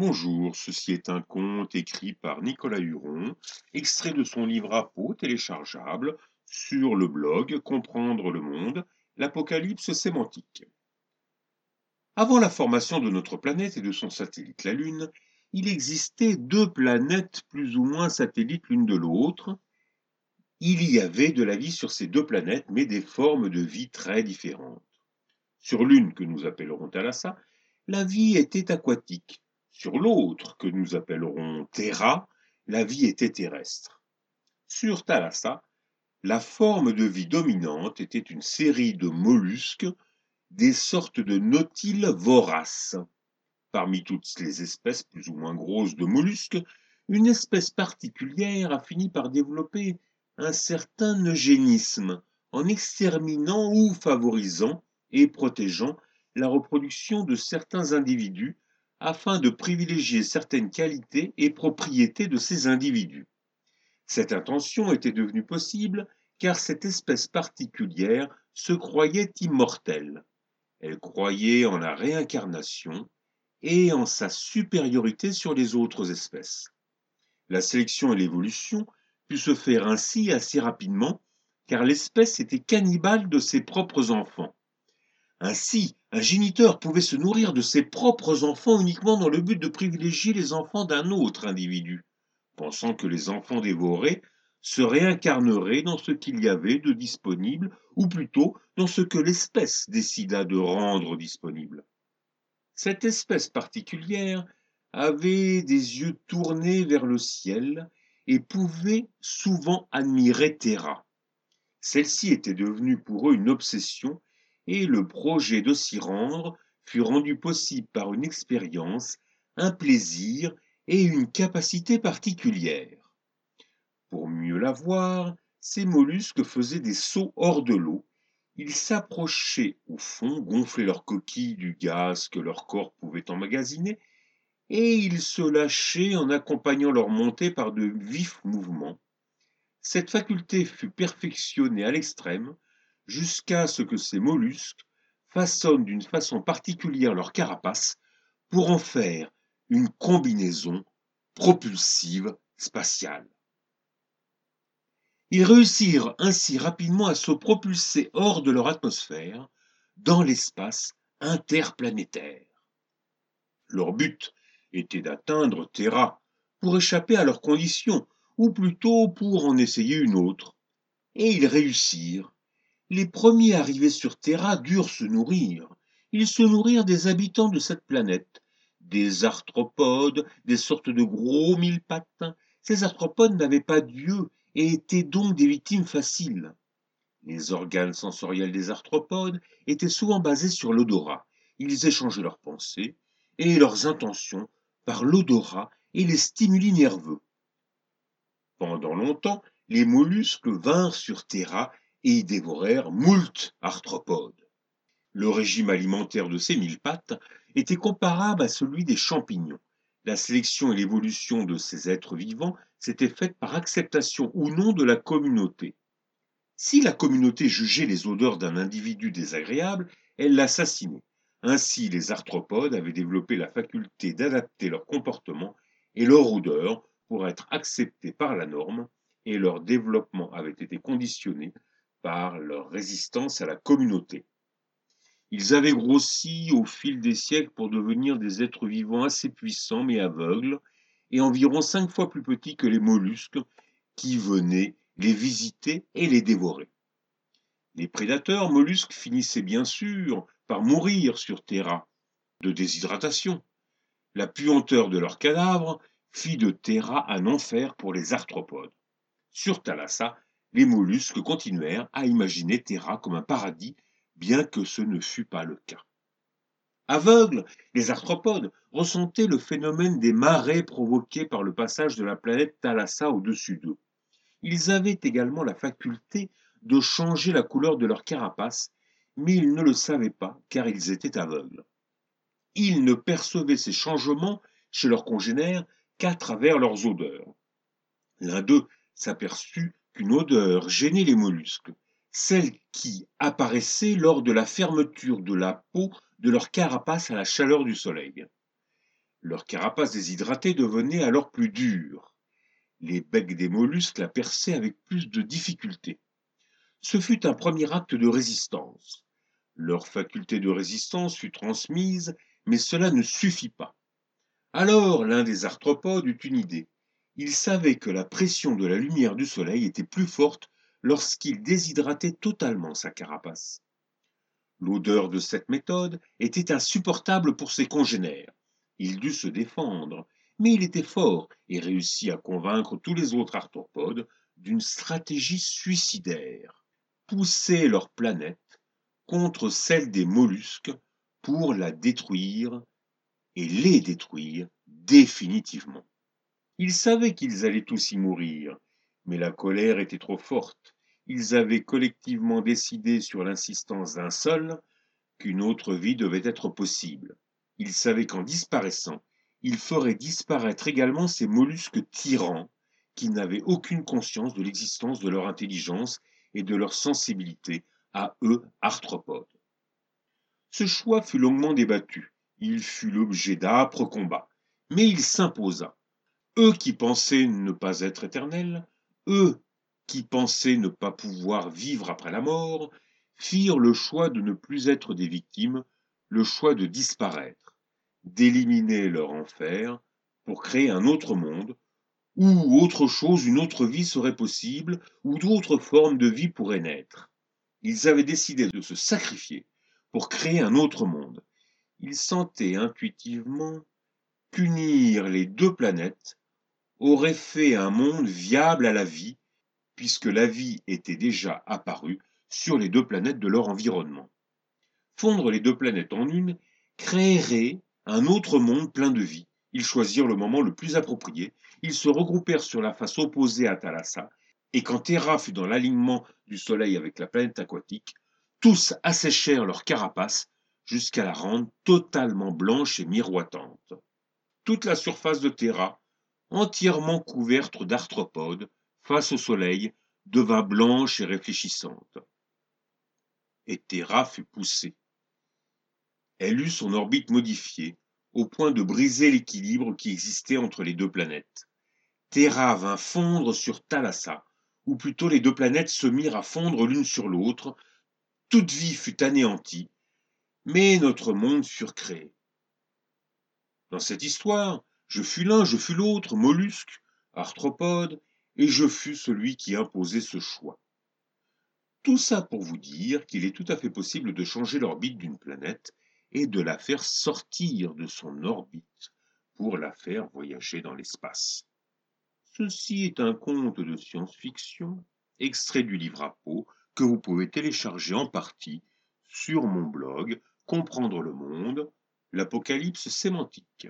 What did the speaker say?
Bonjour, ceci est un conte écrit par Nicolas Huron, extrait de son livre à peau téléchargeable sur le blog Comprendre le monde, l'Apocalypse sémantique. Avant la formation de notre planète et de son satellite la Lune, il existait deux planètes plus ou moins satellites l'une de l'autre. Il y avait de la vie sur ces deux planètes, mais des formes de vie très différentes. Sur l'une que nous appellerons Thalassa, la vie était aquatique. Sur l'autre, que nous appellerons Terra, la vie était terrestre. Sur Thalassa, la forme de vie dominante était une série de mollusques, des sortes de nautiles voraces. Parmi toutes les espèces plus ou moins grosses de mollusques, une espèce particulière a fini par développer un certain eugénisme en exterminant ou favorisant et protégeant la reproduction de certains individus afin de privilégier certaines qualités et propriétés de ces individus. Cette intention était devenue possible car cette espèce particulière se croyait immortelle. Elle croyait en la réincarnation et en sa supériorité sur les autres espèces. La sélection et l'évolution put se faire ainsi assez rapidement car l'espèce était cannibale de ses propres enfants. Ainsi, un géniteur pouvait se nourrir de ses propres enfants uniquement dans le but de privilégier les enfants d'un autre individu, pensant que les enfants dévorés se réincarneraient dans ce qu'il y avait de disponible, ou plutôt dans ce que l'espèce décida de rendre disponible. Cette espèce particulière avait des yeux tournés vers le ciel et pouvait souvent admirer Terra. Celle-ci était devenue pour eux une obsession et le projet de s'y rendre fut rendu possible par une expérience, un plaisir et une capacité particulière. Pour mieux la voir, ces mollusques faisaient des sauts hors de l'eau. Ils s'approchaient au fond, gonflaient leurs coquilles du gaz que leur corps pouvait emmagasiner, et ils se lâchaient en accompagnant leur montée par de vifs mouvements. Cette faculté fut perfectionnée à l'extrême jusqu'à ce que ces mollusques façonnent d'une façon particulière leur carapace pour en faire une combinaison propulsive spatiale. Ils réussirent ainsi rapidement à se propulser hors de leur atmosphère dans l'espace interplanétaire. Leur but était d'atteindre Terra pour échapper à leurs conditions, ou plutôt pour en essayer une autre, et ils réussirent les premiers arrivés sur Terra durent se nourrir. Ils se nourrirent des habitants de cette planète, des arthropodes, des sortes de gros mille pattes. Ces arthropodes n'avaient pas d'yeux et étaient donc des victimes faciles. Les organes sensoriels des arthropodes étaient souvent basés sur l'odorat. Ils échangeaient leurs pensées et leurs intentions par l'odorat et les stimuli nerveux. Pendant longtemps, les mollusques vinrent sur Terra et y dévorèrent moult arthropodes. Le régime alimentaire de ces mille pattes était comparable à celui des champignons. La sélection et l'évolution de ces êtres vivants s'étaient faites par acceptation ou non de la communauté. Si la communauté jugeait les odeurs d'un individu désagréable, elle l'assassinait. Ainsi, les arthropodes avaient développé la faculté d'adapter leur comportement et leur odeur pour être acceptés par la norme, et leur développement avait été conditionné leur résistance à la communauté. Ils avaient grossi au fil des siècles pour devenir des êtres vivants assez puissants mais aveugles, et environ cinq fois plus petits que les mollusques qui venaient les visiter et les dévorer. Les prédateurs mollusques finissaient bien sûr par mourir sur Terra de déshydratation. La puanteur de leurs cadavres fit de Terra un enfer pour les arthropodes. Sur Thalassa, les mollusques continuèrent à imaginer Terra comme un paradis, bien que ce ne fût pas le cas. Aveugles, les arthropodes ressentaient le phénomène des marées provoquées par le passage de la planète Thalassa au-dessus d'eux. Ils avaient également la faculté de changer la couleur de leur carapace, mais ils ne le savaient pas car ils étaient aveugles. Ils ne percevaient ces changements chez leurs congénères qu'à travers leurs odeurs. L'un d'eux s'aperçut qu'une odeur gênait les mollusques, celle qui apparaissait lors de la fermeture de la peau de leur carapace à la chaleur du soleil. Leur carapace déshydratée devenait alors plus dure. Les becs des mollusques la perçaient avec plus de difficulté. Ce fut un premier acte de résistance. Leur faculté de résistance fut transmise, mais cela ne suffit pas. Alors l'un des arthropodes eut une idée. Il savait que la pression de la lumière du soleil était plus forte lorsqu'il déshydratait totalement sa carapace. L'odeur de cette méthode était insupportable pour ses congénères. Il dut se défendre, mais il était fort et réussit à convaincre tous les autres arthropodes d'une stratégie suicidaire. Pousser leur planète contre celle des mollusques pour la détruire et les détruire définitivement. Ils savaient qu'ils allaient tous y mourir, mais la colère était trop forte. Ils avaient collectivement décidé sur l'insistance d'un seul qu'une autre vie devait être possible. Ils savaient qu'en disparaissant, ils feraient disparaître également ces mollusques tyrans qui n'avaient aucune conscience de l'existence de leur intelligence et de leur sensibilité à eux arthropodes. Ce choix fut longuement débattu, il fut l'objet d'âpres combats, mais il s'imposa. Eux qui pensaient ne pas être éternels, eux qui pensaient ne pas pouvoir vivre après la mort, firent le choix de ne plus être des victimes, le choix de disparaître, d'éliminer leur enfer pour créer un autre monde, où autre chose, une autre vie serait possible, où d'autres formes de vie pourraient naître. Ils avaient décidé de se sacrifier pour créer un autre monde. Ils sentaient intuitivement qu'unir les deux planètes aurait fait un monde viable à la vie, puisque la vie était déjà apparue sur les deux planètes de leur environnement. Fondre les deux planètes en une créerait un autre monde plein de vie. Ils choisirent le moment le plus approprié, ils se regroupèrent sur la face opposée à Thalassa et quand Terra fut dans l'alignement du Soleil avec la planète aquatique, tous asséchèrent leur carapace jusqu'à la rendre totalement blanche et miroitante. Toute la surface de Terra, entièrement couverte d'arthropodes, face au Soleil, devint blanche et réfléchissante. Et Terra fut poussée. Elle eut son orbite modifiée, au point de briser l'équilibre qui existait entre les deux planètes. Terra vint fondre sur Thalassa, ou plutôt les deux planètes se mirent à fondre l'une sur l'autre, toute vie fut anéantie, mais notre monde fut créé. Dans cette histoire, je fus l'un, je fus l'autre, mollusque, arthropode, et je fus celui qui imposait ce choix. Tout ça pour vous dire qu'il est tout à fait possible de changer l'orbite d'une planète et de la faire sortir de son orbite pour la faire voyager dans l'espace. Ceci est un conte de science-fiction, extrait du livre à peau, que vous pouvez télécharger en partie sur mon blog Comprendre le monde, l'apocalypse sémantique.